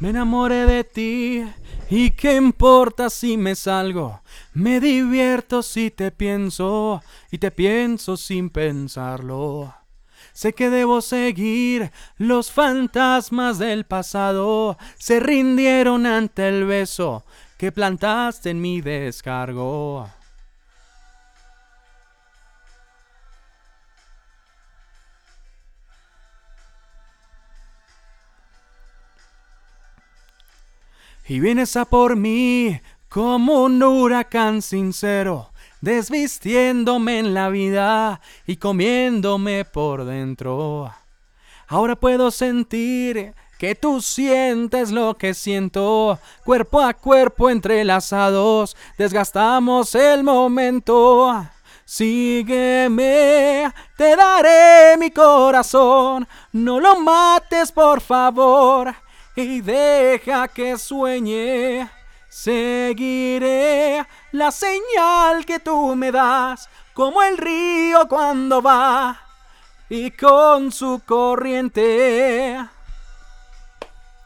Me enamoré de ti y qué importa si me salgo. Me divierto si te pienso y te pienso sin pensarlo. Sé que debo seguir, los fantasmas del pasado se rindieron ante el beso que plantaste en mi descargo. Y vienes a por mí como un huracán sincero, desvistiéndome en la vida y comiéndome por dentro. Ahora puedo sentir que tú sientes lo que siento, cuerpo a cuerpo entrelazados, desgastamos el momento. Sígueme, te daré mi corazón, no lo mates por favor y deja que sueñe. Seguiré la señal que tú me das, como el río cuando va y con su corriente